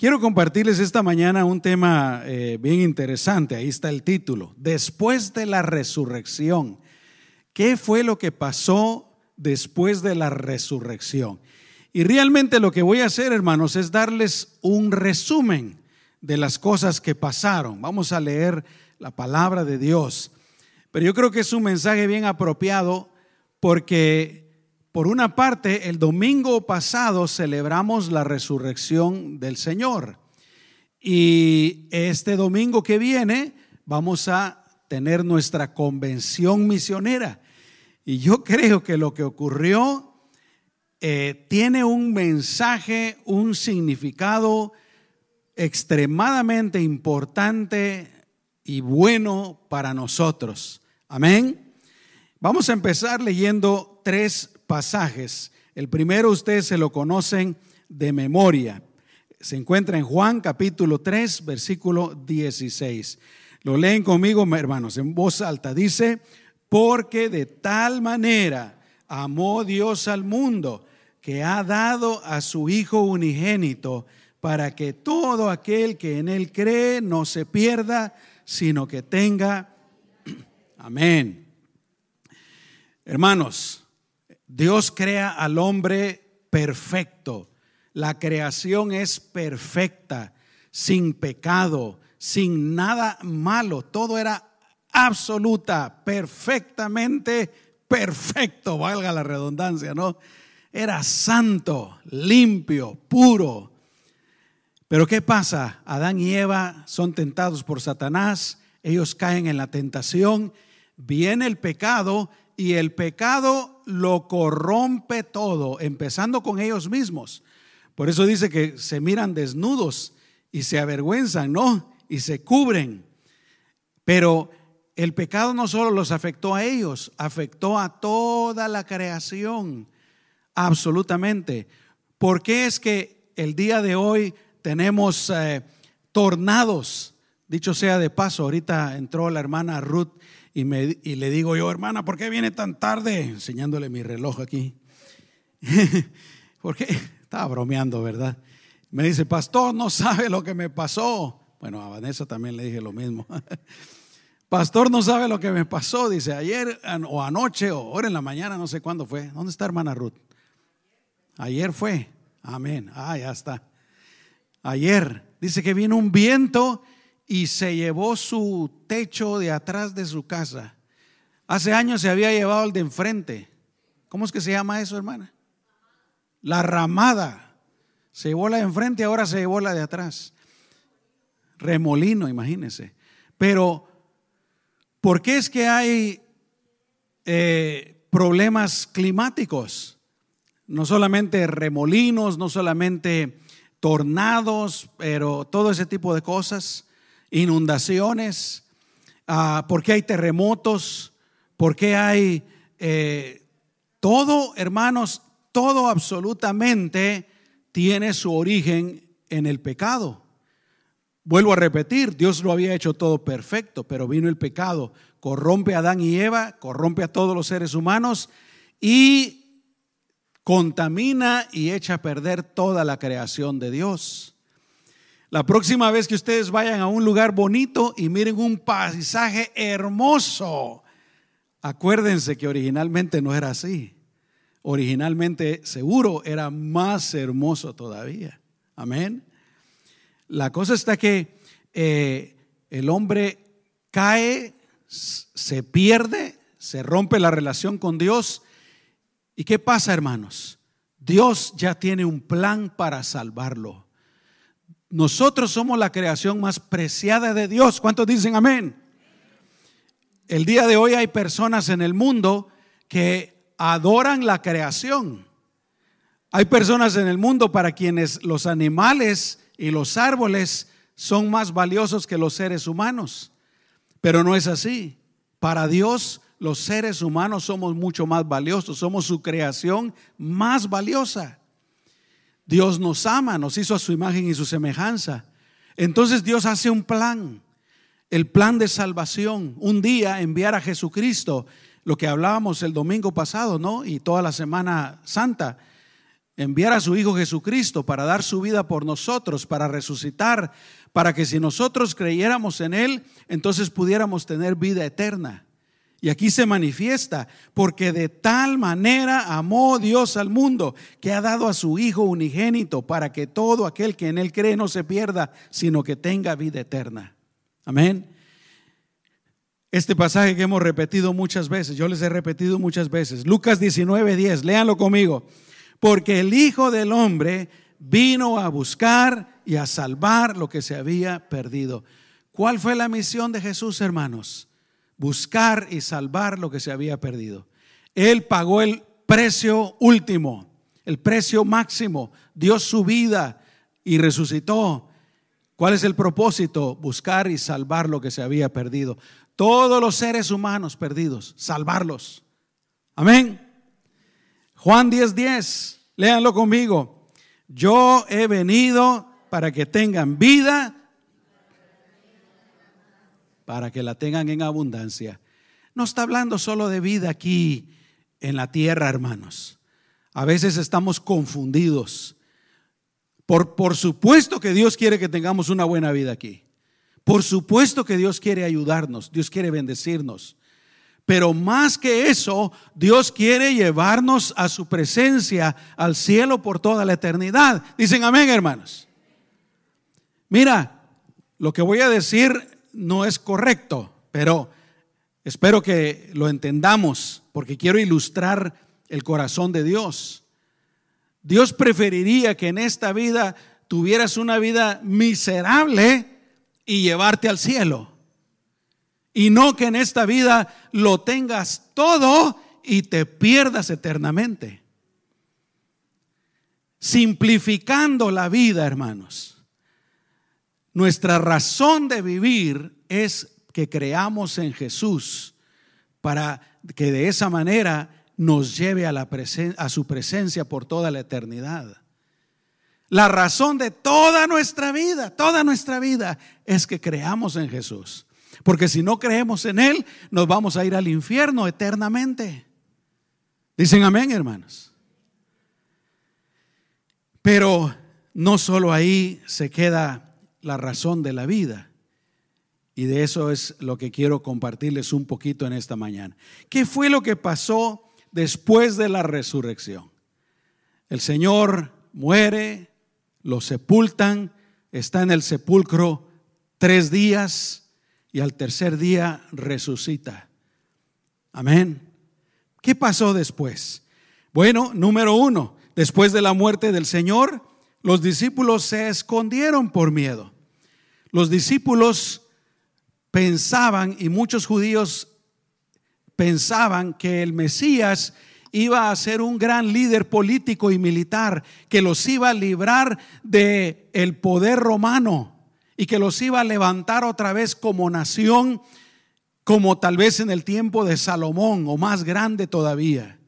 Quiero compartirles esta mañana un tema eh, bien interesante. Ahí está el título. Después de la resurrección. ¿Qué fue lo que pasó después de la resurrección? Y realmente lo que voy a hacer, hermanos, es darles un resumen de las cosas que pasaron. Vamos a leer la palabra de Dios. Pero yo creo que es un mensaje bien apropiado porque por una parte, el domingo pasado celebramos la resurrección del Señor. Y este domingo que viene vamos a tener nuestra convención misionera. Y yo creo que lo que ocurrió eh, tiene un mensaje, un significado extremadamente importante y bueno para nosotros. Amén. Vamos a empezar leyendo tres pasajes. El primero ustedes se lo conocen de memoria. Se encuentra en Juan capítulo 3, versículo 16. Lo leen conmigo, hermanos, en voz alta. Dice, porque de tal manera amó Dios al mundo que ha dado a su Hijo unigénito para que todo aquel que en Él cree no se pierda, sino que tenga... Amén. Hermanos, Dios crea al hombre perfecto. La creación es perfecta, sin pecado, sin nada malo. Todo era absoluta, perfectamente perfecto, valga la redundancia, ¿no? Era santo, limpio, puro. Pero ¿qué pasa? Adán y Eva son tentados por Satanás, ellos caen en la tentación, viene el pecado y el pecado lo corrompe todo, empezando con ellos mismos. Por eso dice que se miran desnudos y se avergüenzan, ¿no? Y se cubren. Pero el pecado no solo los afectó a ellos, afectó a toda la creación, absolutamente. ¿Por qué es que el día de hoy tenemos eh, tornados? Dicho sea de paso, ahorita entró la hermana Ruth y, me, y le digo yo, hermana, ¿por qué viene tan tarde? Enseñándole mi reloj aquí. porque Estaba bromeando, ¿verdad? Me dice, pastor, no sabe lo que me pasó. Bueno, a Vanessa también le dije lo mismo. Pastor, no sabe lo que me pasó. Dice, ayer o anoche o ahora en la mañana, no sé cuándo fue. ¿Dónde está hermana Ruth? Ayer fue. Amén. Ah, ya está. Ayer. Dice que vino un viento y se llevó su techo de atrás de su casa. Hace años se había llevado el de enfrente. ¿Cómo es que se llama eso, hermana? La ramada. Se llevó la de enfrente, ahora se llevó la de atrás. Remolino, imagínense. Pero, ¿por qué es que hay eh, problemas climáticos? No solamente remolinos, no solamente tornados, pero todo ese tipo de cosas inundaciones, uh, por qué hay terremotos, por qué hay eh, todo, hermanos, todo absolutamente tiene su origen en el pecado. Vuelvo a repetir, Dios lo había hecho todo perfecto, pero vino el pecado, corrompe a Adán y Eva, corrompe a todos los seres humanos y contamina y echa a perder toda la creación de Dios. La próxima vez que ustedes vayan a un lugar bonito y miren un paisaje hermoso, acuérdense que originalmente no era así. Originalmente seguro era más hermoso todavía. Amén. La cosa está que eh, el hombre cae, se pierde, se rompe la relación con Dios. ¿Y qué pasa, hermanos? Dios ya tiene un plan para salvarlo. Nosotros somos la creación más preciada de Dios. ¿Cuántos dicen amén? El día de hoy hay personas en el mundo que adoran la creación. Hay personas en el mundo para quienes los animales y los árboles son más valiosos que los seres humanos. Pero no es así. Para Dios los seres humanos somos mucho más valiosos, somos su creación más valiosa. Dios nos ama, nos hizo a su imagen y su semejanza. Entonces Dios hace un plan, el plan de salvación. Un día enviar a Jesucristo, lo que hablábamos el domingo pasado, ¿no? Y toda la semana santa. enviar a su Hijo Jesucristo para dar su vida por nosotros, para resucitar, para que si nosotros creyéramos en Él, entonces pudiéramos tener vida eterna. Y aquí se manifiesta, porque de tal manera amó Dios al mundo, que ha dado a su Hijo unigénito, para que todo aquel que en Él cree no se pierda, sino que tenga vida eterna. Amén. Este pasaje que hemos repetido muchas veces, yo les he repetido muchas veces, Lucas 19, 10, léanlo conmigo, porque el Hijo del Hombre vino a buscar y a salvar lo que se había perdido. ¿Cuál fue la misión de Jesús, hermanos? Buscar y salvar lo que se había perdido. Él pagó el precio último, el precio máximo, dio su vida y resucitó. ¿Cuál es el propósito? Buscar y salvar lo que se había perdido. Todos los seres humanos perdidos, salvarlos. Amén. Juan 10:10, 10, léanlo conmigo. Yo he venido para que tengan vida para que la tengan en abundancia. No está hablando solo de vida aquí en la tierra, hermanos. A veces estamos confundidos. Por, por supuesto que Dios quiere que tengamos una buena vida aquí. Por supuesto que Dios quiere ayudarnos, Dios quiere bendecirnos. Pero más que eso, Dios quiere llevarnos a su presencia, al cielo por toda la eternidad. Dicen amén, hermanos. Mira, lo que voy a decir no es correcto, pero espero que lo entendamos porque quiero ilustrar el corazón de Dios. Dios preferiría que en esta vida tuvieras una vida miserable y llevarte al cielo. Y no que en esta vida lo tengas todo y te pierdas eternamente. Simplificando la vida, hermanos. Nuestra razón de vivir es que creamos en Jesús para que de esa manera nos lleve a, su presencia por toda la eternidad. La razón de toda nuestra vida, toda nuestra vida, es que creamos en Jesús. Porque si no creemos en Él, nos vamos a ir al infierno eternamente. Dicen amén, hermanos. Pero no solo ahí se queda la razón de la vida. Y de eso es lo que quiero compartirles un poquito en esta mañana. ¿Qué fue lo que pasó después de la resurrección? El Señor muere, lo sepultan, está en el sepulcro tres días y al tercer día resucita. Amén. ¿Qué pasó después? Bueno, número uno, después de la muerte del Señor, los discípulos se escondieron por miedo. Los discípulos pensaban, y muchos judíos pensaban, que el Mesías iba a ser un gran líder político y militar, que los iba a librar de el poder romano y que los iba a levantar otra vez como nación, como tal vez en el tiempo de Salomón o más grande todavía.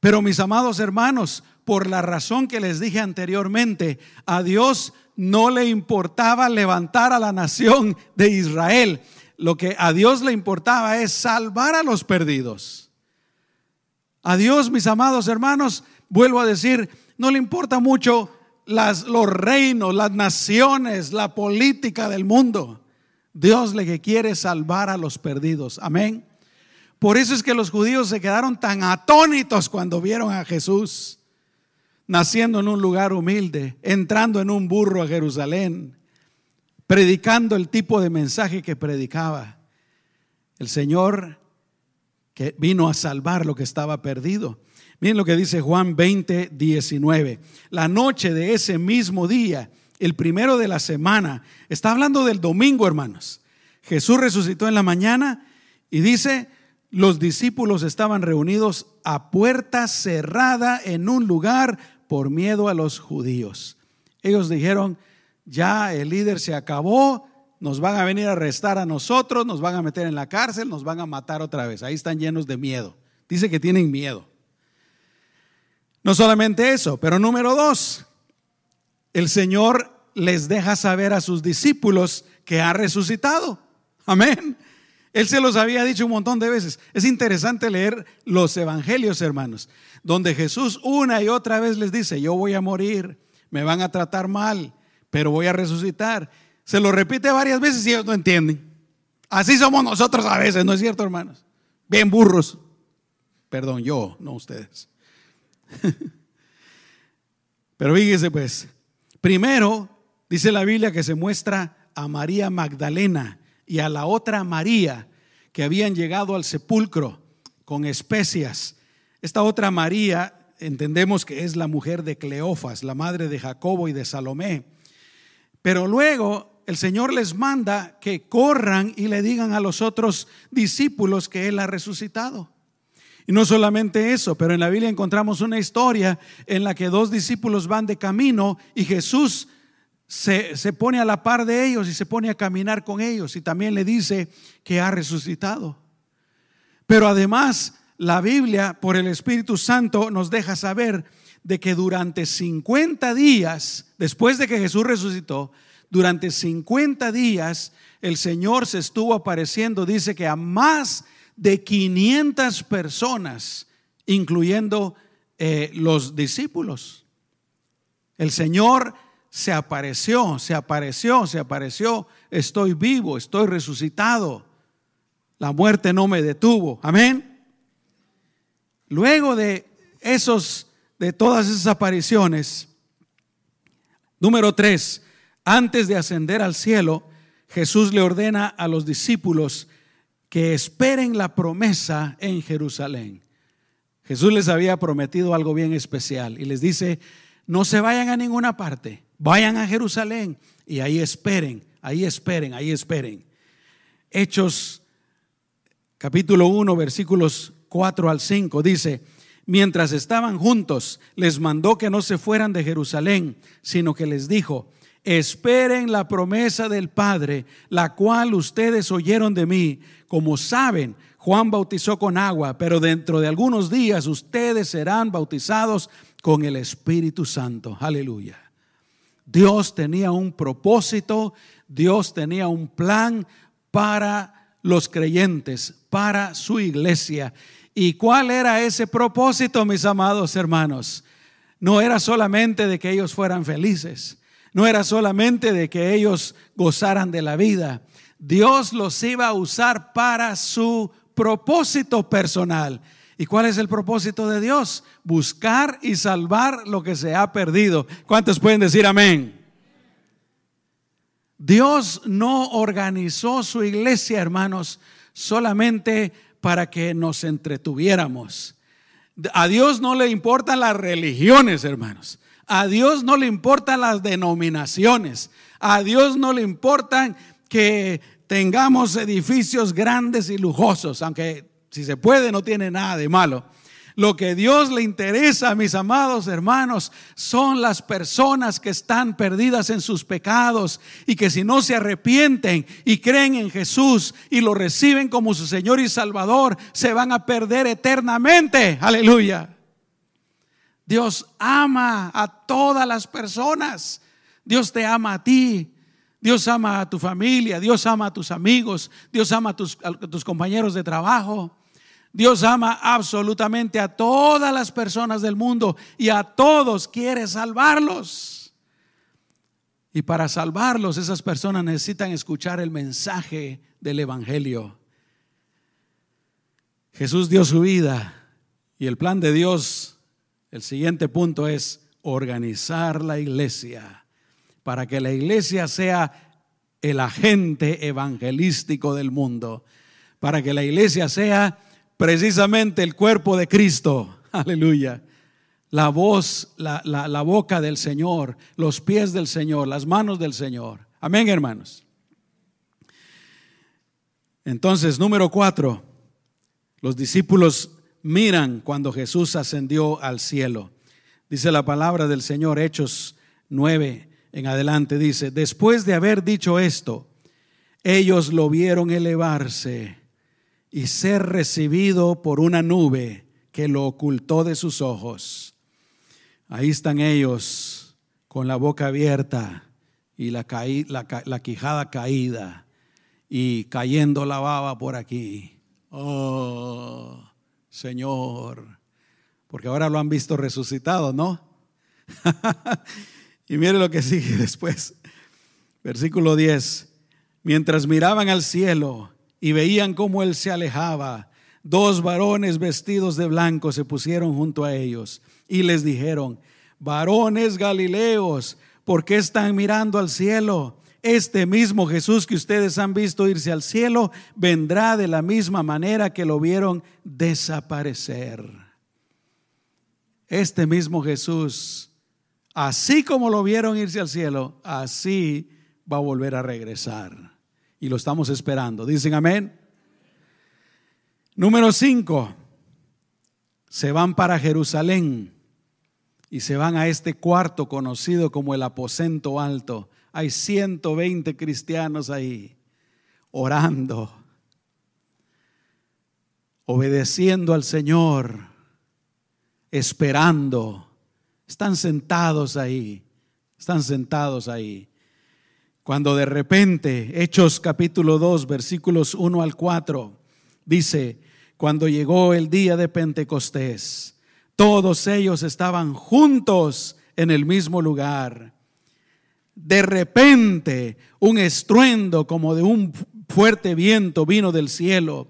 Pero mis amados hermanos, por la razón que les dije anteriormente, a Dios no le importaba levantar a la nación de Israel. Lo que a Dios le importaba es salvar a los perdidos. A Dios, mis amados hermanos, vuelvo a decir, no le importa mucho las, los reinos, las naciones, la política del mundo. Dios le quiere salvar a los perdidos. Amén. Por eso es que los judíos se quedaron tan atónitos cuando vieron a Jesús naciendo en un lugar humilde, entrando en un burro a Jerusalén, predicando el tipo de mensaje que predicaba. El Señor que vino a salvar lo que estaba perdido. Miren lo que dice Juan 20, 19. La noche de ese mismo día, el primero de la semana, está hablando del domingo, hermanos. Jesús resucitó en la mañana y dice, los discípulos estaban reunidos a puerta cerrada en un lugar por miedo a los judíos. Ellos dijeron, ya el líder se acabó, nos van a venir a arrestar a nosotros, nos van a meter en la cárcel, nos van a matar otra vez. Ahí están llenos de miedo. Dice que tienen miedo. No solamente eso, pero número dos, el Señor les deja saber a sus discípulos que ha resucitado. Amén. Él se los había dicho un montón de veces. Es interesante leer los evangelios, hermanos, donde Jesús una y otra vez les dice, yo voy a morir, me van a tratar mal, pero voy a resucitar. Se lo repite varias veces y ellos no entienden. Así somos nosotros a veces, ¿no es cierto, hermanos? Bien burros. Perdón, yo, no ustedes. Pero fíjese pues, primero dice la Biblia que se muestra a María Magdalena y a la otra María que habían llegado al sepulcro con especias. Esta otra María entendemos que es la mujer de Cleofas, la madre de Jacobo y de Salomé. Pero luego el Señor les manda que corran y le digan a los otros discípulos que Él ha resucitado. Y no solamente eso, pero en la Biblia encontramos una historia en la que dos discípulos van de camino y Jesús se, se, pone a la par de ellos y se pone a caminar con ellos y también le dice que ha resucitado. Pero además la Biblia por el Espíritu Santo nos deja saber de que durante 50 días, después de que Jesús resucitó, durante 50 días el Señor se estuvo apareciendo, dice que a más de 500 personas, incluyendo eh, los discípulos. El Señor se apareció, se apareció, se apareció. Estoy vivo, estoy resucitado. La muerte no me detuvo. Amén. Luego de esos, de todas esas apariciones, número tres, antes de ascender al cielo, Jesús le ordena a los discípulos que esperen la promesa en Jerusalén. Jesús les había prometido algo bien especial y les dice, no se vayan a ninguna parte, vayan a Jerusalén y ahí esperen, ahí esperen, ahí esperen. Hechos capítulo 1, versículos 4 al 5 dice, mientras estaban juntos, les mandó que no se fueran de Jerusalén, sino que les dijo, esperen la promesa del Padre, la cual ustedes oyeron de mí. Como saben, Juan bautizó con agua, pero dentro de algunos días ustedes serán bautizados con el Espíritu Santo. Aleluya. Dios tenía un propósito, Dios tenía un plan para los creyentes, para su iglesia. ¿Y cuál era ese propósito, mis amados hermanos? No era solamente de que ellos fueran felices, no era solamente de que ellos gozaran de la vida. Dios los iba a usar para su propósito personal. ¿Y cuál es el propósito de Dios? Buscar y salvar lo que se ha perdido. ¿Cuántos pueden decir amén? Dios no organizó su iglesia, hermanos, solamente para que nos entretuviéramos. A Dios no le importan las religiones, hermanos. A Dios no le importan las denominaciones. A Dios no le importan que tengamos edificios grandes y lujosos, aunque si se puede no tiene nada de malo. Lo que Dios le interesa, mis amados hermanos, son las personas que están perdidas en sus pecados y que si no se arrepienten y creen en Jesús y lo reciben como su Señor y Salvador, se van a perder eternamente. Aleluya. Dios ama a todas las personas. Dios te ama a ti. Dios ama a tu familia. Dios ama a tus amigos. Dios ama a tus, tus compañeros de trabajo. Dios ama absolutamente a todas las personas del mundo y a todos quiere salvarlos. Y para salvarlos esas personas necesitan escuchar el mensaje del Evangelio. Jesús dio su vida y el plan de Dios el siguiente punto es organizar la iglesia para que la iglesia sea el agente evangelístico del mundo, para que la iglesia sea precisamente el cuerpo de Cristo. Aleluya. La voz, la, la, boca del Señor, los pies del Señor, las manos del Señor. Amén, hermanos. Entonces, número cuatro, los discípulos miran cuando Jesús ascendió al cielo. Dice la palabra del Señor, Hechos 9 en adelante, dice, después de haber dicho esto, ellos lo vieron elevarse y ser recibido por una nube que lo ocultó de sus ojos. Ahí están ellos con la boca abierta y la, la, la quijada caída. y cayendo la baba por aquí. Oh, Señor. Porque ahora lo han visto resucitado, ¿no? y mire lo que sigue después. Versículo 10. Mientras miraban al cielo y veían cómo él se alejaba, dos varones vestidos de blanco se pusieron junto a ellos y les dijeron, varones galileos, ¿por qué están mirando al cielo? Este mismo Jesús que ustedes han visto irse al cielo vendrá de la misma manera que lo vieron desaparecer. Este mismo Jesús, así como lo vieron irse al cielo, así va a volver a regresar. Y lo estamos esperando. Dicen amén. Número 5. Se van para Jerusalén y se van a este cuarto conocido como el aposento alto. Hay 120 cristianos ahí orando, obedeciendo al Señor, esperando. Están sentados ahí, están sentados ahí. Cuando de repente, Hechos capítulo 2, versículos 1 al 4, dice, cuando llegó el día de Pentecostés, todos ellos estaban juntos en el mismo lugar. De repente, un estruendo como de un fuerte viento vino del cielo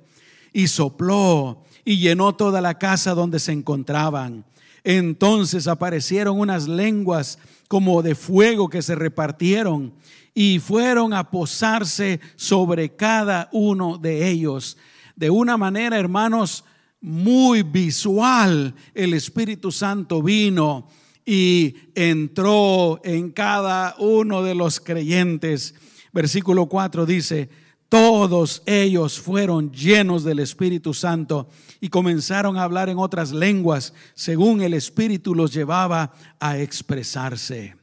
y sopló y llenó toda la casa donde se encontraban. Entonces aparecieron unas lenguas como de fuego que se repartieron y fueron a posarse sobre cada uno de ellos. De una manera, hermanos, muy visual, el Espíritu Santo vino y entró en cada uno de los creyentes. Versículo 4 dice, todos ellos fueron llenos del Espíritu Santo y comenzaron a hablar en otras lenguas según el Espíritu los llevaba a expresarse.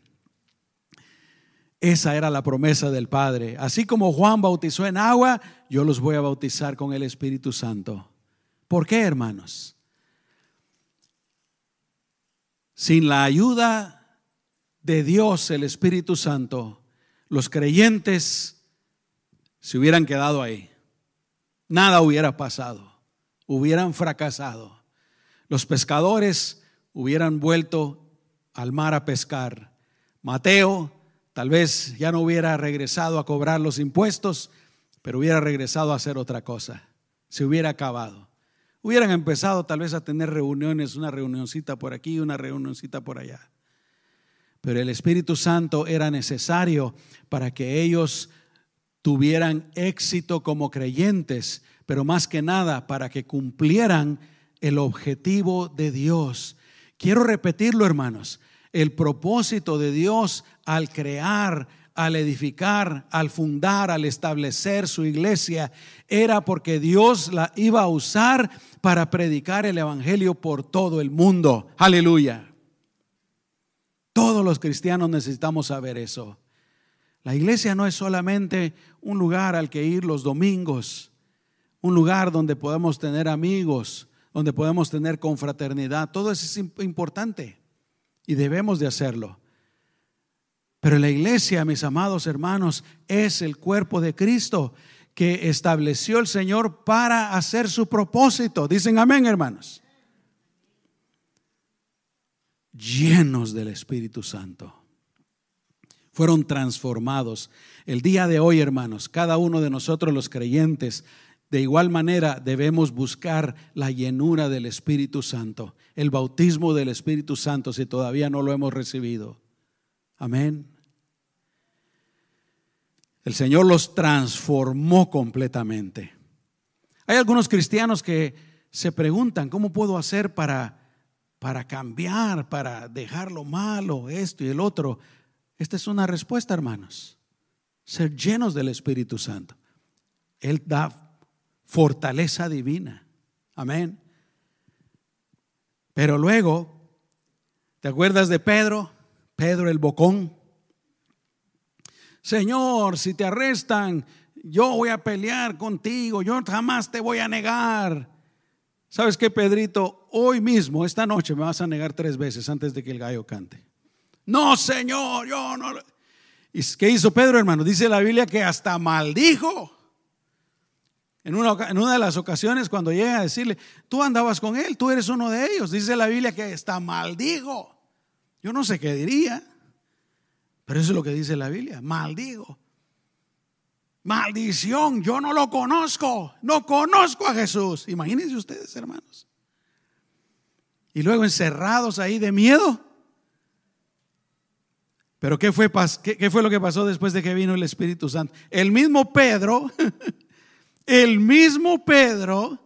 Esa era la promesa del Padre. Así como Juan bautizó en agua, yo los voy a bautizar con el Espíritu Santo. ¿Por qué, hermanos? Sin la ayuda de Dios, el Espíritu Santo, los creyentes se hubieran quedado ahí. Nada hubiera pasado. Hubieran fracasado. Los pescadores hubieran vuelto al mar a pescar. Mateo tal vez ya no hubiera regresado a cobrar los impuestos, pero hubiera regresado a hacer otra cosa. Se hubiera acabado. Hubieran empezado tal vez a tener reuniones, una reunioncita por aquí, una reunioncita por allá. Pero el Espíritu Santo era necesario para que ellos tuvieran éxito como creyentes, pero más que nada para que cumplieran el objetivo de Dios. Quiero repetirlo, hermanos. El propósito de Dios al crear al edificar, al fundar, al establecer su iglesia, era porque Dios la iba a usar para predicar el Evangelio por todo el mundo. Aleluya. Todos los cristianos necesitamos saber eso. La iglesia no es solamente un lugar al que ir los domingos, un lugar donde podemos tener amigos, donde podemos tener confraternidad. Todo eso es importante y debemos de hacerlo. Pero la iglesia, mis amados hermanos, es el cuerpo de Cristo que estableció el Señor para hacer su propósito. Dicen amén, hermanos. Llenos del Espíritu Santo. Fueron transformados. El día de hoy, hermanos, cada uno de nosotros los creyentes, de igual manera debemos buscar la llenura del Espíritu Santo, el bautismo del Espíritu Santo si todavía no lo hemos recibido. Amén. El Señor los transformó completamente. Hay algunos cristianos que se preguntan, ¿cómo puedo hacer para, para cambiar, para dejar lo malo, esto y el otro? Esta es una respuesta, hermanos. Ser llenos del Espíritu Santo. Él da fortaleza divina. Amén. Pero luego, ¿te acuerdas de Pedro? Pedro el bocón. Señor, si te arrestan, yo voy a pelear contigo, yo jamás te voy a negar. ¿Sabes qué, Pedrito? Hoy mismo, esta noche, me vas a negar tres veces antes de que el gallo cante. No, Señor, yo no. ¿Y qué hizo Pedro, hermano? Dice la Biblia que hasta maldijo. En una, en una, de las ocasiones cuando llegan a decirle, tú andabas con él, tú eres uno de ellos, dice la Biblia que está maldigo. Yo no sé qué diría, pero eso es lo que dice la Biblia, maldigo. Maldición, yo no lo conozco, no conozco a Jesús. Imagínense ustedes, hermanos. Y luego encerrados ahí de miedo. Pero ¿qué fue, qué, fue lo que pasó después de que vino el Espíritu Santo? El mismo Pedro, el mismo Pedro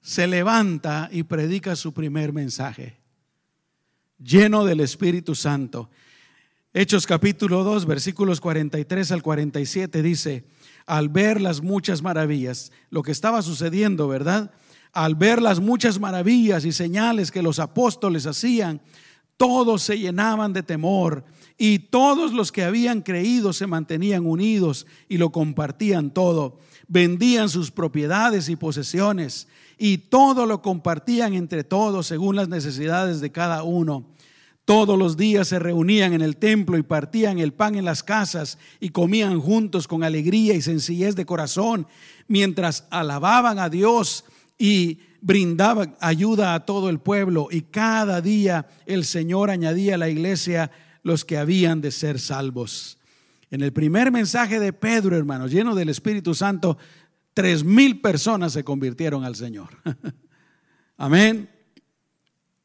se levanta y predica su primer mensaje, lleno del Espíritu Santo. Hechos capítulo 2, versículos 43 al 47 dice, al ver las muchas maravillas, lo que estaba sucediendo, ¿verdad? Al ver las muchas maravillas y señales que los apóstoles hacían, todos se llenaban de temor y todos los que habían creído se mantenían unidos y lo compartían todo. Vendían sus propiedades y posesiones y todo lo compartían entre todos según las necesidades de cada uno. Todos los días se reunían en el templo y partían el pan en las casas y comían juntos con alegría y sencillez de corazón, mientras alababan a Dios y brindaban ayuda a todo el pueblo. Y cada día el Señor añadía a la iglesia los que habían de ser salvos. En el primer mensaje de Pedro, hermanos, lleno del Espíritu Santo, tres mil personas se convirtieron al Señor. Amén.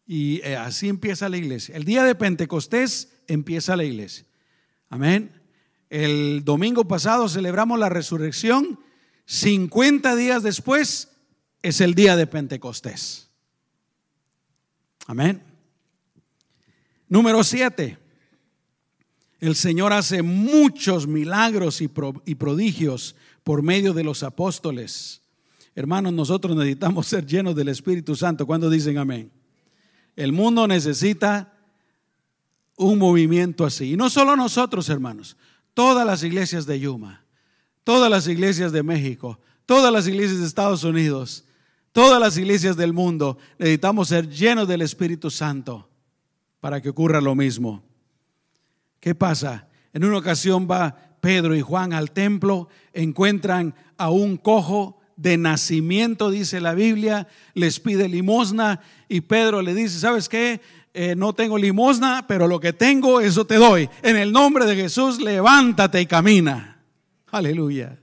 Y eh, así empieza la iglesia. El día de Pentecostés empieza la iglesia. Amén. El domingo pasado celebramos la resurrección. 50 días después es el día de Pentecostés. Amén. Número 7. El Señor hace muchos milagros y prodigios por medio de los apóstoles. Hermanos, nosotros necesitamos ser llenos del Espíritu Santo. cuando dicen amén? El mundo necesita un movimiento así. Y no solo nosotros, hermanos, todas las iglesias de Yuma, todas las iglesias de México, todas las iglesias de Estados Unidos, todas las iglesias del mundo, necesitamos ser llenos del Espíritu Santo para que ocurra lo mismo. ¿Qué pasa? En una ocasión va Pedro y Juan al templo, encuentran a un cojo de nacimiento, dice la Biblia, les pide limosna y Pedro le dice, ¿sabes qué? Eh, no tengo limosna, pero lo que tengo, eso te doy. En el nombre de Jesús, levántate y camina. Aleluya.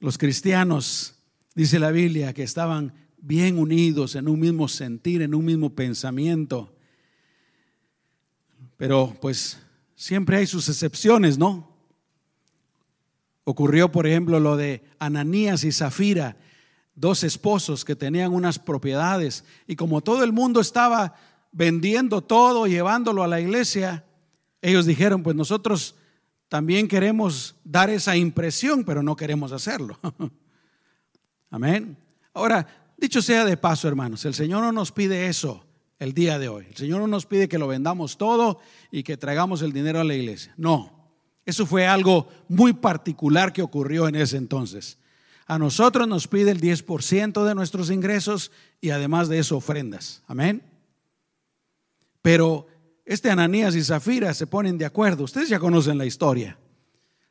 Los cristianos, dice la Biblia, que estaban bien unidos en un mismo sentir, en un mismo pensamiento. Pero pues siempre hay sus excepciones, ¿no? Ocurrió, por ejemplo, lo de Ananías y Zafira, dos esposos que tenían unas propiedades y como todo el mundo estaba vendiendo todo, llevándolo a la iglesia, ellos dijeron, pues nosotros también queremos dar esa impresión, pero no queremos hacerlo. Amén. Ahora, dicho sea de paso, hermanos, el Señor no nos pide eso el día de hoy. El Señor no nos pide que lo vendamos todo y que traigamos el dinero a la iglesia. No. Eso fue algo muy particular que ocurrió en ese entonces. A nosotros nos pide el 10% de nuestros ingresos y además de eso ofrendas. Amén. Pero este Ananías y Zafira se ponen de acuerdo. Ustedes ya conocen la historia.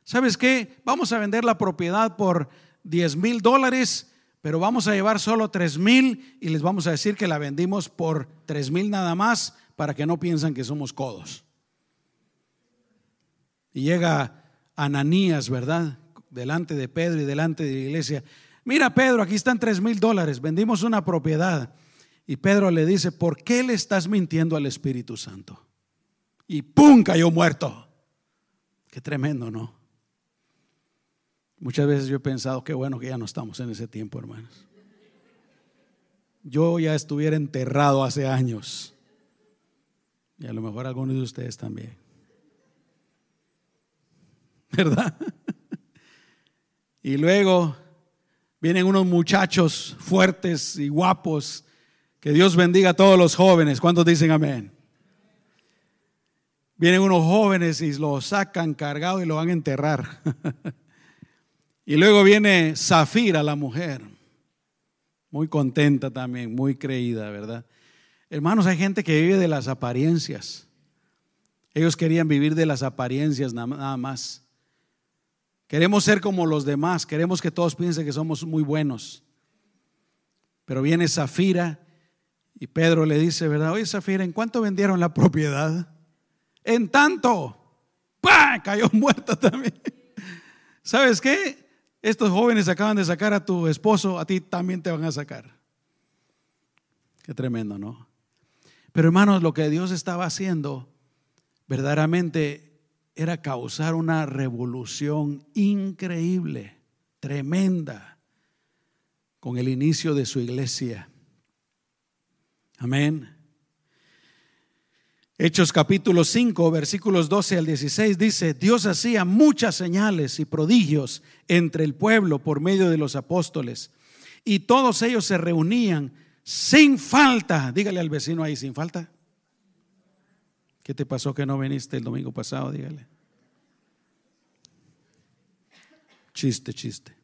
¿Sabes qué? Vamos a vender la propiedad por 10 mil dólares, pero vamos a llevar solo 3 mil y les vamos a decir que la vendimos por 3 mil nada más para que no piensan que somos codos. Y llega Ananías, ¿verdad? Delante de Pedro y delante de la iglesia. Mira, Pedro, aquí están tres mil dólares, vendimos una propiedad. Y Pedro le dice, ¿por qué le estás mintiendo al Espíritu Santo? Y ¡pum! cayó muerto. Qué tremendo, ¿no? Muchas veces yo he pensado, qué bueno que ya no estamos en ese tiempo, hermanos. Yo ya estuviera enterrado hace años. Y a lo mejor algunos de ustedes también. ¿verdad? Y luego vienen unos muchachos fuertes y guapos. Que Dios bendiga a todos los jóvenes. ¿Cuántos dicen amén? Vienen unos jóvenes y lo sacan cargado y lo van a enterrar. y luego viene Zafira, la mujer. Muy contenta también, muy creída, ¿verdad? Hermanos, hay gente que vive de las apariencias. Ellos querían vivir de las apariencias nada más Queremos ser como los demás, queremos que todos piensen que somos muy buenos. Pero viene Zafira y Pedro le dice, ¿verdad? Oye, Zafira, ¿en cuánto vendieron la propiedad? En tanto. ¡Pah! Cayó muerta también. ¿Sabes qué? Estos jóvenes acaban de sacar a tu esposo, a ti también te van a sacar. Qué tremendo, ¿no? Pero hermanos, lo que Dios estaba haciendo verdaderamente era causar una revolución increíble, tremenda, con el inicio de su iglesia. Amén. Hechos capítulo 5, versículos 12 al 16 dice, Dios hacía muchas señales y prodigios entre el pueblo por medio de los apóstoles, y todos ellos se reunían sin falta. Dígale al vecino ahí, sin falta. ¿Qué te pasó que no viniste el domingo pasado? Dígale. Chiste, chiste.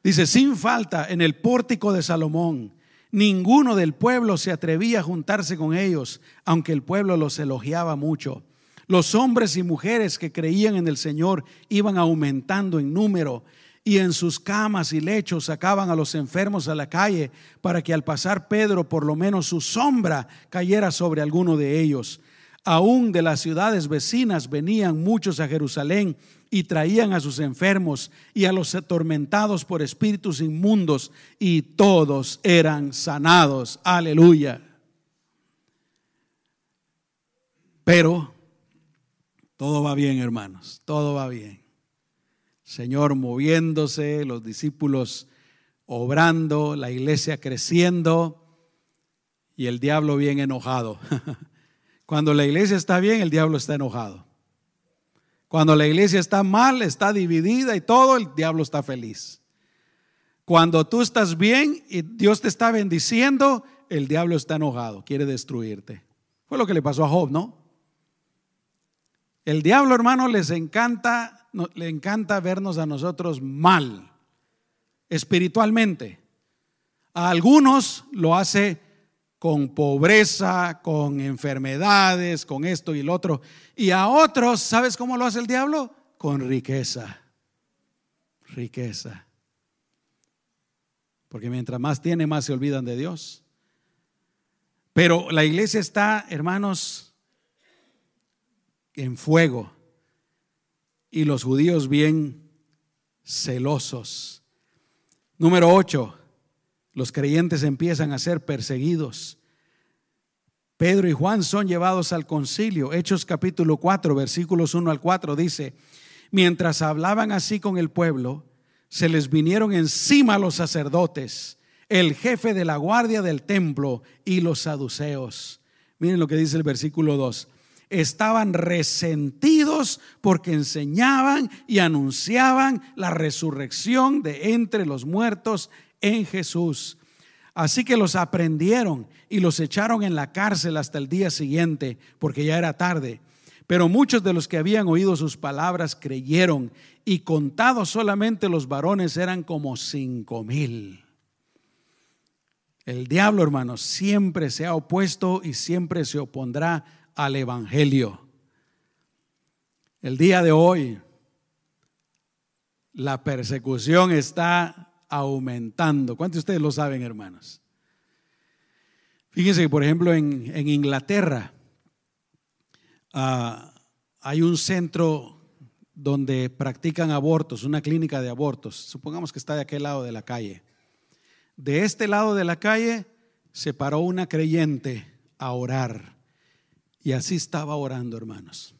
Dice, sin falta, en el pórtico de Salomón, ninguno del pueblo se atrevía a juntarse con ellos, aunque el pueblo los elogiaba mucho. Los hombres y mujeres que creían en el Señor iban aumentando en número y en sus camas y lechos sacaban a los enfermos a la calle para que al pasar Pedro por lo menos su sombra cayera sobre alguno de ellos. Aún de las ciudades vecinas venían muchos a Jerusalén y traían a sus enfermos y a los atormentados por espíritus inmundos y todos eran sanados. Aleluya. Pero todo va bien, hermanos, todo va bien. Señor moviéndose, los discípulos obrando, la iglesia creciendo y el diablo bien enojado. Cuando la iglesia está bien, el diablo está enojado. Cuando la iglesia está mal, está dividida y todo, el diablo está feliz. Cuando tú estás bien y Dios te está bendiciendo, el diablo está enojado, quiere destruirte. Fue lo que le pasó a Job, ¿no? El diablo, hermano, les encanta le encanta vernos a nosotros mal, espiritualmente. A algunos lo hace con pobreza, con enfermedades, con esto y lo otro. Y a otros, ¿sabes cómo lo hace el diablo? Con riqueza. Riqueza. Porque mientras más tiene, más se olvidan de Dios. Pero la iglesia está, hermanos, en fuego y los judíos bien celosos. Número 8, los creyentes empiezan a ser perseguidos. Pedro y Juan son llevados al concilio. Hechos capítulo 4, versículos 1 al 4 dice, mientras hablaban así con el pueblo, se les vinieron encima los sacerdotes, el jefe de la guardia del templo y los saduceos. Miren lo que dice el versículo 2 estaban resentidos porque enseñaban y anunciaban la resurrección de entre los muertos en Jesús. Así que los aprendieron y los echaron en la cárcel hasta el día siguiente, porque ya era tarde. Pero muchos de los que habían oído sus palabras creyeron y contados solamente los varones eran como cinco mil. El diablo, hermanos, siempre se ha opuesto y siempre se opondrá al Evangelio. El día de hoy, la persecución está aumentando. ¿Cuántos de ustedes lo saben, hermanos? Fíjense que, por ejemplo, en, Inglaterra ah, hay un centro donde practican abortos, una clínica de abortos. Supongamos que está de aquel lado de la calle. De este lado de la calle se paró una creyente a orar. Y así estaba orando, hermanos.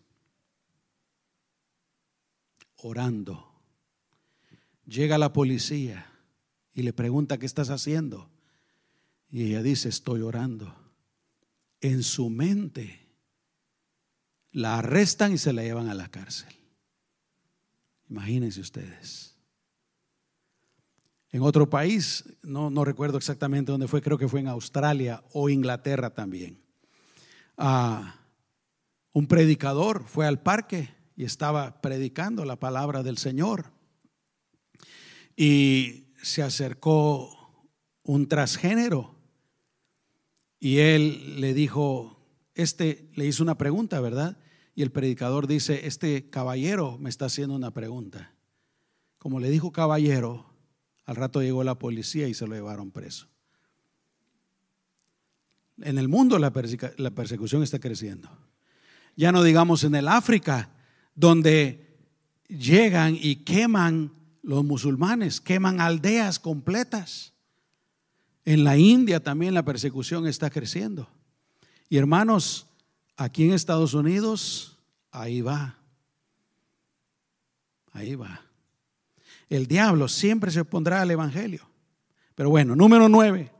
Orando. Llega la policía y le pregunta, ¿qué estás haciendo? Y ella dice, estoy orando. En su mente la arrestan y se la llevan a la cárcel. Imagínense ustedes. En otro país, no, no recuerdo exactamente dónde fue, creo que fue en Australia o Inglaterra también un predicador fue al parque y estaba predicando la palabra del Señor. Y se acercó un transgénero y él le dijo, este le hizo una pregunta, ¿verdad? Y el predicador dice, este caballero me está haciendo una pregunta. como le dijo caballero, al rato llegó la policía y se lo llevaron preso. En el mundo la, persecución está creciendo. Ya no digamos en el África, donde llegan y queman los musulmanes, queman aldeas completas. En la India también la persecución está creciendo. Y hermanos, aquí en Estados Unidos, ahí va. Ahí va. El diablo siempre se opondrá al Evangelio. Pero bueno, número nueve.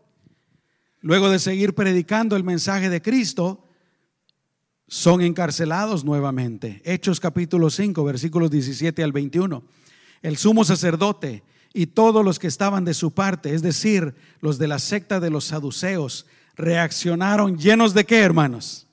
Luego de seguir predicando el mensaje de Cristo, son encarcelados nuevamente. Hechos capítulo 5, versículos 17 al 21. El sumo sacerdote y todos los que estaban de su parte, es decir, los de la secta de los saduceos, reaccionaron llenos de qué, hermanos?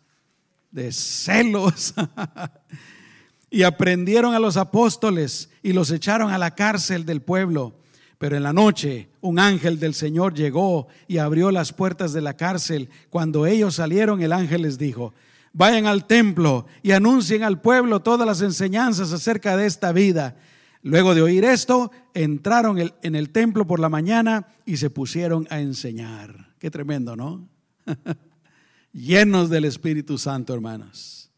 De celos. y aprendieron a los apóstoles y los echaron a la cárcel del pueblo. Pero en la noche un ángel del Señor llegó y abrió las puertas de la cárcel. Cuando ellos salieron, el ángel les dijo, vayan al templo y anuncien al pueblo todas las enseñanzas acerca de esta vida. Luego de oír esto, entraron en el templo por la mañana y se pusieron a enseñar. Qué tremendo, ¿no? Llenos del Espíritu Santo, hermanos.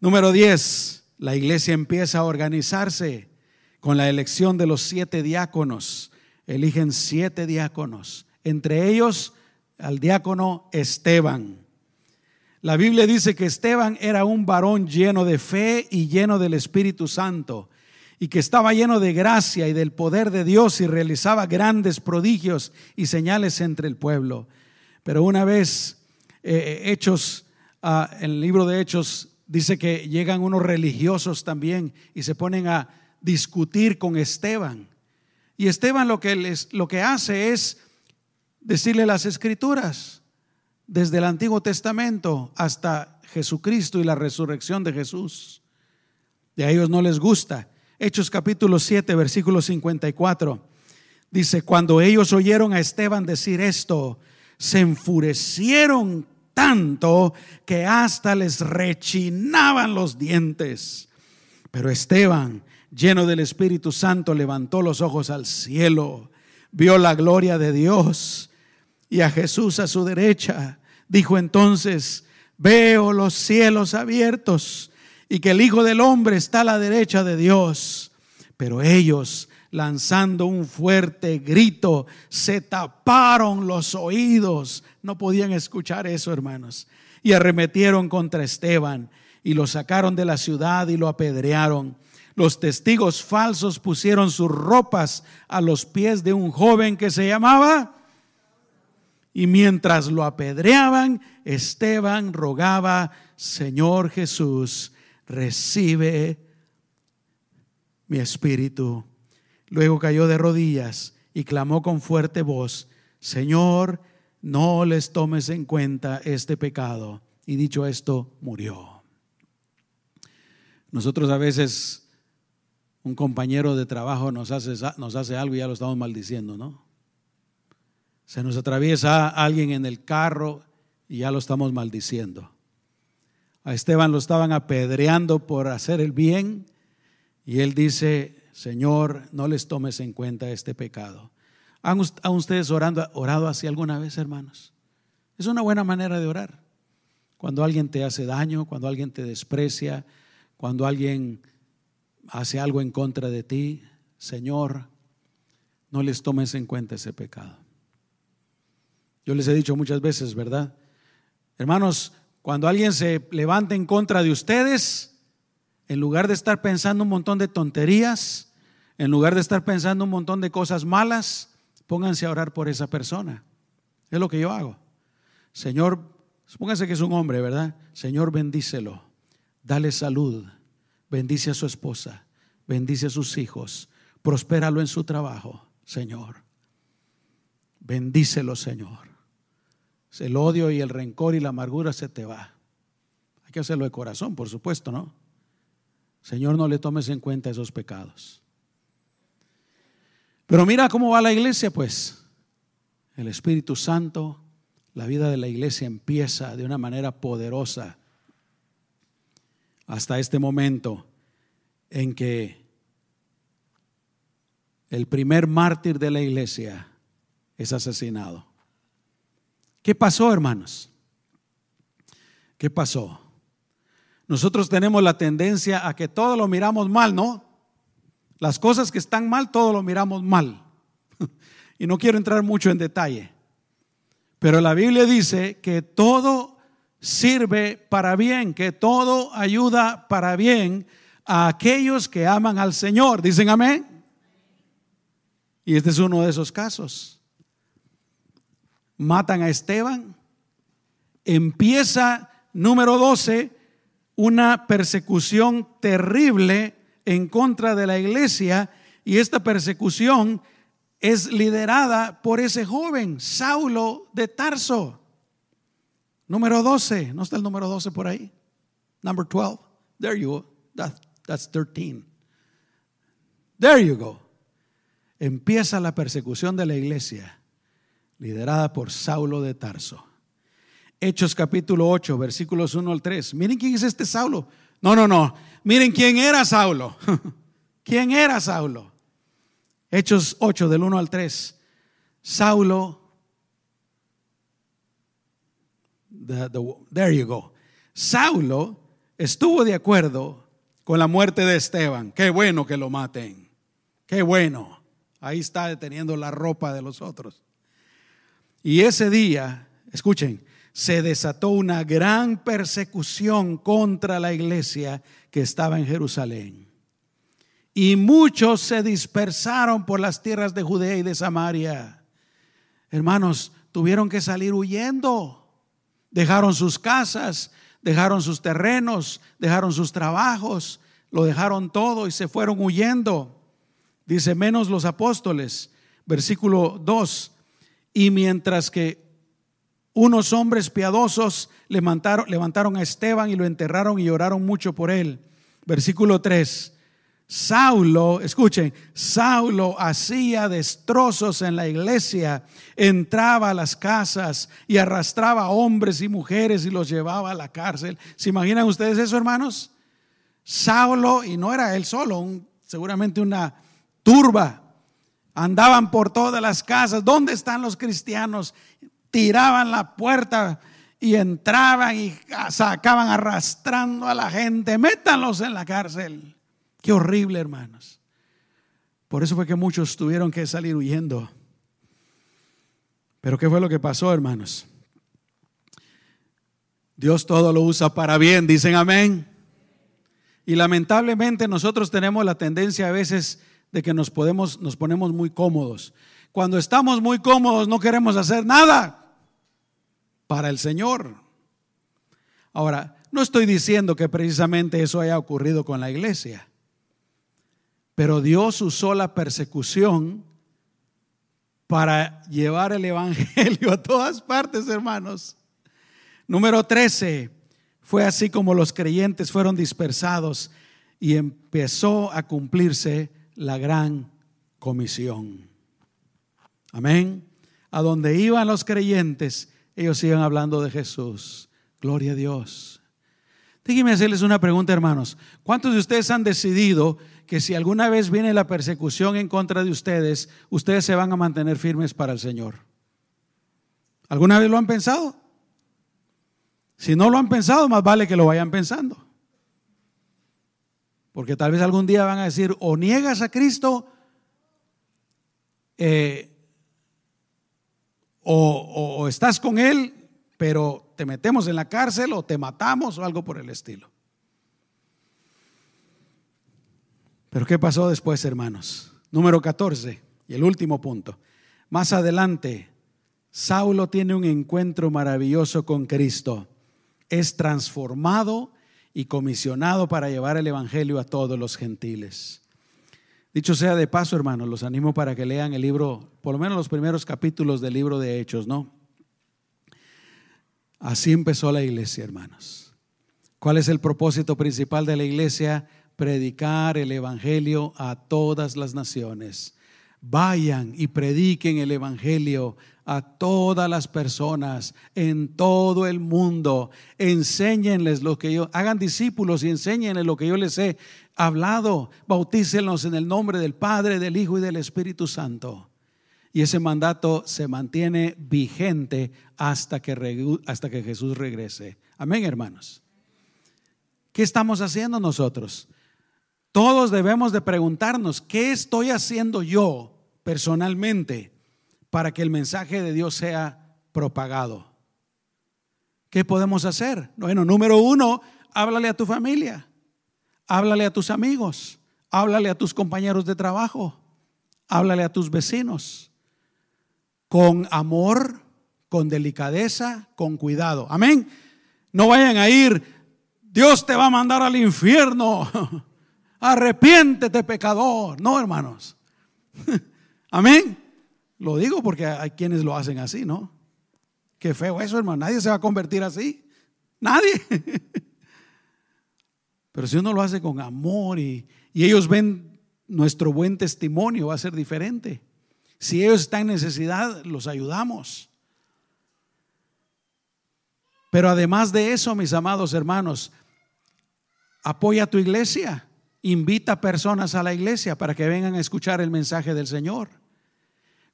Número 10, la iglesia empieza a organizarse con la elección de los siete diáconos. Eligen siete diáconos, entre ellos al diácono Esteban. La Biblia dice que Esteban era un varón lleno de fe y lleno del Espíritu Santo y que estaba lleno de gracia y del poder de Dios y realizaba grandes prodigios y señales entre el pueblo. Pero una vez, eh, eh, Hechos, ah, en el libro de Hechos, dice que llegan unos religiosos también y se ponen a discutir con Esteban. Y Esteban lo que, lo que hace es decirle las escrituras desde el Antiguo Testamento hasta Jesucristo y la resurrección de Jesús. Y a ellos no les gusta. Hechos capítulo 7, versículo 54. Dice, cuando ellos oyeron a Esteban decir esto, se enfurecieron tanto que hasta les rechinaban los dientes. Pero Esteban, lleno del Espíritu Santo, levantó los ojos al cielo, vio la gloria de Dios y a Jesús a su derecha. Dijo entonces, veo los cielos abiertos y que el Hijo del Hombre está a la derecha de Dios. Pero ellos, lanzando un fuerte grito, se taparon los oídos. No podían escuchar eso, hermanos. Y arremetieron contra Esteban y lo sacaron de la ciudad y lo apedrearon. Los testigos falsos pusieron sus ropas a los pies de un joven que se llamaba y mientras lo apedreaban, Esteban rogaba, Señor Jesús, recibe mi espíritu. Luego cayó de rodillas y clamó con fuerte voz, Señor, no les tomes en cuenta este pecado. Y dicho esto, murió. Nosotros a veces, un compañero de trabajo nos hace, nos hace algo y ya lo estamos maldiciendo, ¿no? Se nos atraviesa alguien en el carro y ya lo estamos maldiciendo. A Esteban lo estaban apedreando por hacer el bien y él dice, Señor, no les tomes en cuenta este pecado. ¿Han, ustedes orando, orado así alguna vez, hermanos? Es una buena manera de orar. Cuando alguien te hace daño, cuando alguien te desprecia, cuando alguien hace algo en contra de ti, Señor, no les tomes en cuenta ese pecado. Yo les he dicho muchas veces, ¿verdad? Hermanos, cuando alguien se levanta en contra de ustedes, en lugar de estar pensando un montón de tonterías, en lugar de estar pensando un montón de cosas malas, pónganse a orar por esa persona. Es lo que yo hago. Señor, supónganse que es un hombre, ¿verdad? Señor, bendícelo. Dale salud. Bendice a su esposa. Bendice a sus hijos. Prospéralo en su trabajo, Señor. Bendícelo, Señor el odio y el rencor y la amargura se te va. Hay que hacerlo de corazón, por supuesto, ¿no? Señor, no le tomes en cuenta esos pecados. Pero mira cómo va la iglesia, pues. El Espíritu Santo, la vida de la iglesia empieza de una manera poderosa hasta este momento en que el primer mártir de la iglesia, es asesinado. ¿Qué pasó, hermanos? ¿Qué pasó? Nosotros tenemos la tendencia a que todo lo miramos mal, ¿no? Las cosas que están mal, todo lo miramos mal. y no quiero entrar mucho en detalle. Pero la Biblia dice que todo sirve para bien, que todo ayuda para bien a aquellos que aman al Señor. Dicen amén. Y este es uno de esos casos. Matan a Esteban. Empieza, número 12, una persecución terrible en contra de la iglesia. Y esta persecución es liderada por ese joven, Saulo de Tarso. Número 12, ¿no está el número 12 por ahí? Number 12. There you go. that's 13. There you go. Empieza la persecución de la iglesia, liderada por Saulo de Tarso. Hechos capítulo 8, versículos 1 al 3. Miren quién es este Saulo. No, no, no. Miren quién era Saulo. ¿Quién era Saulo? Hechos 8 del 1 al 3. Saulo, there you go. Saulo estuvo de acuerdo con la muerte de Esteban. Qué bueno que lo maten. Qué bueno. Ahí está deteniendo la ropa de los otros. Y ese día, escuchen, se desató una gran persecución contra la iglesia que estaba en Jerusalén y muchos se dispersaron por las tierras de Judea y de Samaria. Hermanos, tuvieron que salir huyendo. Dejaron sus casas, dejaron sus terrenos, dejaron sus trabajos, lo dejaron todo y se fueron huyendo. Dice, menos los apóstoles, versículo 2. Y mientras que unos hombres piadosos levantaron, levantaron a Esteban y lo enterraron y lloraron mucho por él. Versículo 3 Saulo, escuchen, Saulo hacía destrozos en la iglesia, entraba a las casas y arrastraba hombres y mujeres y los llevaba a la cárcel. ¿Se imaginan ustedes eso, hermanos? Saulo, y no era él solo, seguramente una turba, andaban por todas las casas. ¿Dónde están los cristianos? Tiraban la puerta y entraban y sacaban arrastrando a la gente. Métanlos en la cárcel. Qué horrible, hermanos. Por eso fue que muchos tuvieron que salir huyendo. Pero ¿qué fue lo que pasó, hermanos? Dios todo lo usa para bien, dicen amén. Y lamentablemente nosotros tenemos la tendencia a veces de que nos podemos nos ponemos muy cómodos. Cuando estamos muy cómodos no queremos hacer nada para el Señor. Ahora, no estoy diciendo que precisamente eso haya ocurrido con la iglesia. Pero Dios usó la persecución para llevar el Evangelio a todas partes, hermanos. Número 13, fue así como los creyentes fueron dispersados y empezó a cumplirse la gran comisión. Amén. A donde iban los creyentes, ellos iban hablando de Jesús. Gloria a Dios. Déjenme hacerles una pregunta, hermanos. ¿Cuántos de ustedes han decidido que si alguna vez viene la persecución en contra de ustedes, ustedes se van a mantener firmes para el Señor. ¿Alguna vez lo han pensado? Si no lo han pensado, más vale que lo vayan pensando. Porque tal vez algún día van a decir, o niegas a Cristo, eh, o, o estás con Él, pero te metemos en la cárcel o te matamos o algo por el estilo. Pero ¿qué pasó después, hermanos? Número 14 y el último punto. Más adelante, Saulo tiene un encuentro maravilloso con Cristo. Es transformado y comisionado para llevar el Evangelio a todos los gentiles. Dicho sea de paso, hermanos, los animo para que lean el libro, por lo menos los primeros capítulos del libro de Hechos, ¿no? Así empezó la iglesia, hermanos. ¿Cuál es el propósito principal de la iglesia? predicar el Evangelio a todas las naciones. Vayan y prediquen el Evangelio a todas las personas en todo el mundo. Enséñenles lo que yo, hagan discípulos y enséñenles lo que yo les he hablado, bautícenos en el nombre del Padre, del Hijo y del Espíritu Santo. Y ese mandato se mantiene vigente hasta que, hasta que Jesús regrese. Amén, hermanos. ¿Qué estamos haciendo nosotros? Todos debemos de preguntarnos, ¿qué estoy haciendo yo personalmente para que el mensaje de Dios sea propagado? ¿Qué podemos hacer? Bueno, número uno, háblale a tu familia, háblale a tus amigos, háblale a tus compañeros de trabajo, háblale a tus vecinos, con amor, con delicadeza, con cuidado. Amén. No vayan a ir, Dios te va a mandar al infierno. Arrepiéntete, pecador. No, hermanos. Amén. Lo digo porque hay quienes lo hacen así, ¿no? Qué feo eso, hermano. Nadie se va a convertir así. Nadie. Pero si uno lo hace con amor y, y ellos ven nuestro buen testimonio, va a ser diferente. Si ellos están en necesidad, los ayudamos. Pero además de eso, mis amados hermanos, apoya a tu iglesia. Invita personas a la iglesia para que vengan a escuchar el mensaje del Señor.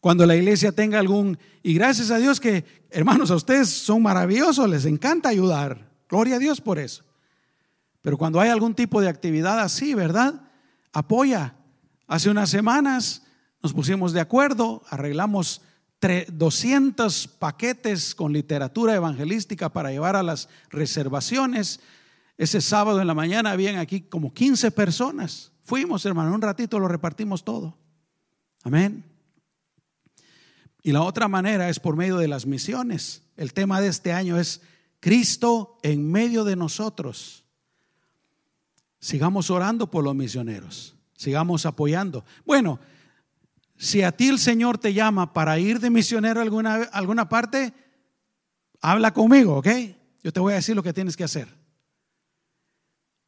Cuando la iglesia tenga algún... Y gracias a Dios que, hermanos, a ustedes son maravillosos, les encanta ayudar. Gloria a Dios por eso. Pero cuando hay algún tipo de actividad así, ¿verdad? Apoya. Hace unas semanas nos pusimos de acuerdo, arreglamos 200 paquetes con literatura evangelística para llevar a las reservaciones ese sábado en la mañana habían aquí como 15 personas. Fuimos, hermano, un ratito lo repartimos todo. Amén. Y la otra manera es por medio de las misiones. El tema de este año es Cristo en medio de nosotros. Sigamos orando por los misioneros. Sigamos apoyando. Bueno, si a ti el Señor te llama para ir de misionero a alguna, alguna parte, habla conmigo, ¿ok? Yo te voy a decir lo que tienes que hacer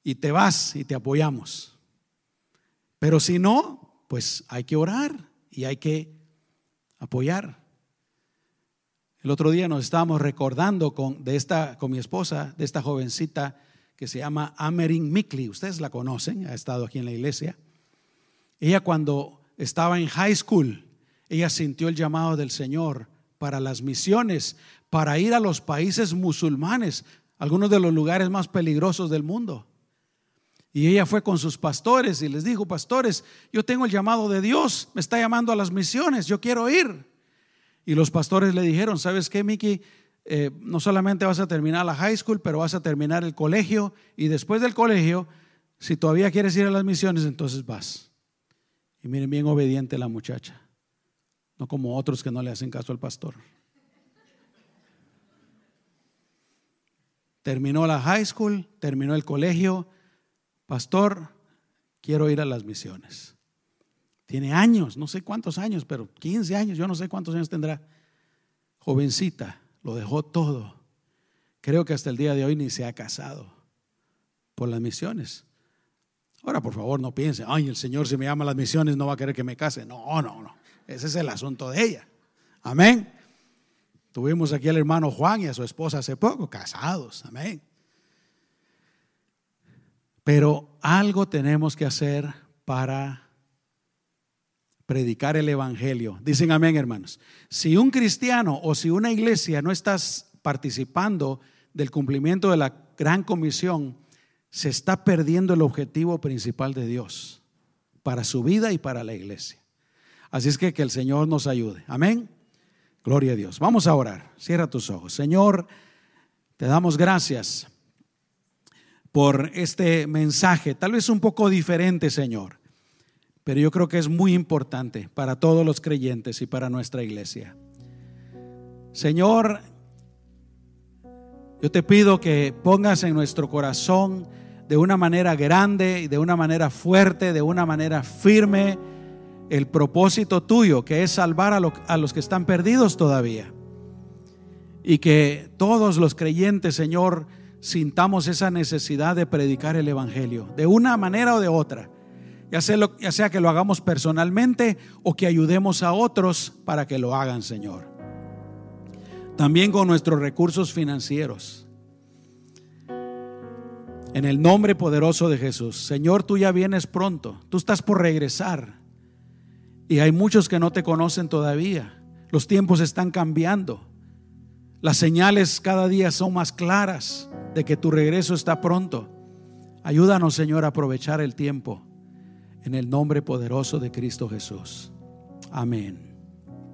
y te vas y te apoyamos. Pero si no, pues hay que orar y hay que apoyar. El otro día nos estábamos recordando con, de esta, con mi esposa, de esta jovencita que se llama Amerin Mikli. Ustedes la conocen, ha estado aquí en la iglesia. Ella cuando estaba en high school, ella sintió el llamado del Señor para las misiones, para ir a los países musulmanes, algunos de los lugares más peligrosos del mundo. Y ella fue con sus pastores y les dijo, pastores, yo tengo el llamado de Dios, me está llamando a las misiones, yo quiero ir. Y los pastores le dijeron, ¿sabes qué, Miki? Eh, no solamente vas a terminar la high school, pero vas a terminar el colegio y después del colegio, si todavía quieres ir a las misiones, entonces vas. Y miren, bien obediente la muchacha, no como otros que no le hacen caso al pastor. Terminó la high school, terminó el colegio pastor, quiero ir a las misiones. Tiene años, no sé cuántos años, pero 15 años, yo no sé cuántos años tendrá. Jovencita, lo dejó todo. Creo que hasta el día de hoy ni se ha casado por las misiones. Ahora, por favor, no piense, ay, el Señor si me llama a las misiones no va a querer que me case. No, no, no. Ese es el asunto de ella. Amén. Tuvimos aquí al hermano Juan y a su esposa hace poco, casados. Amén. Pero algo tenemos que hacer para predicar el Evangelio. Dicen amén, hermanos. Si un cristiano o si una iglesia no estás participando del cumplimiento de la gran comisión, se está perdiendo el objetivo principal de Dios para su vida y para la iglesia. Así es que que el Señor nos ayude. Amén. Gloria a Dios. Vamos a orar. Cierra tus ojos. Señor, te damos gracias por este mensaje, tal vez un poco diferente, Señor, pero yo creo que es muy importante para todos los creyentes y para nuestra iglesia. Señor, yo te pido que pongas en nuestro corazón de una manera grande y de una manera fuerte, de una manera firme, el propósito tuyo, que es salvar a, a los que están perdidos todavía. Y que todos los creyentes, Señor, sintamos esa necesidad de predicar el Evangelio, de una manera o de otra, ya sea, ya sea que lo hagamos personalmente o que ayudemos a otros para que lo hagan, Señor. También con nuestros recursos financieros. En el nombre poderoso de Jesús. Señor, tú ya vienes pronto. Tú estás por regresar. Y hay muchos que no te conocen todavía. Los tiempos están cambiando. Las señales cada día son más claras de que tu regreso está pronto. Ayúdanos, Señor, a aprovechar el tiempo. En el nombre poderoso de Cristo Jesús. Amén.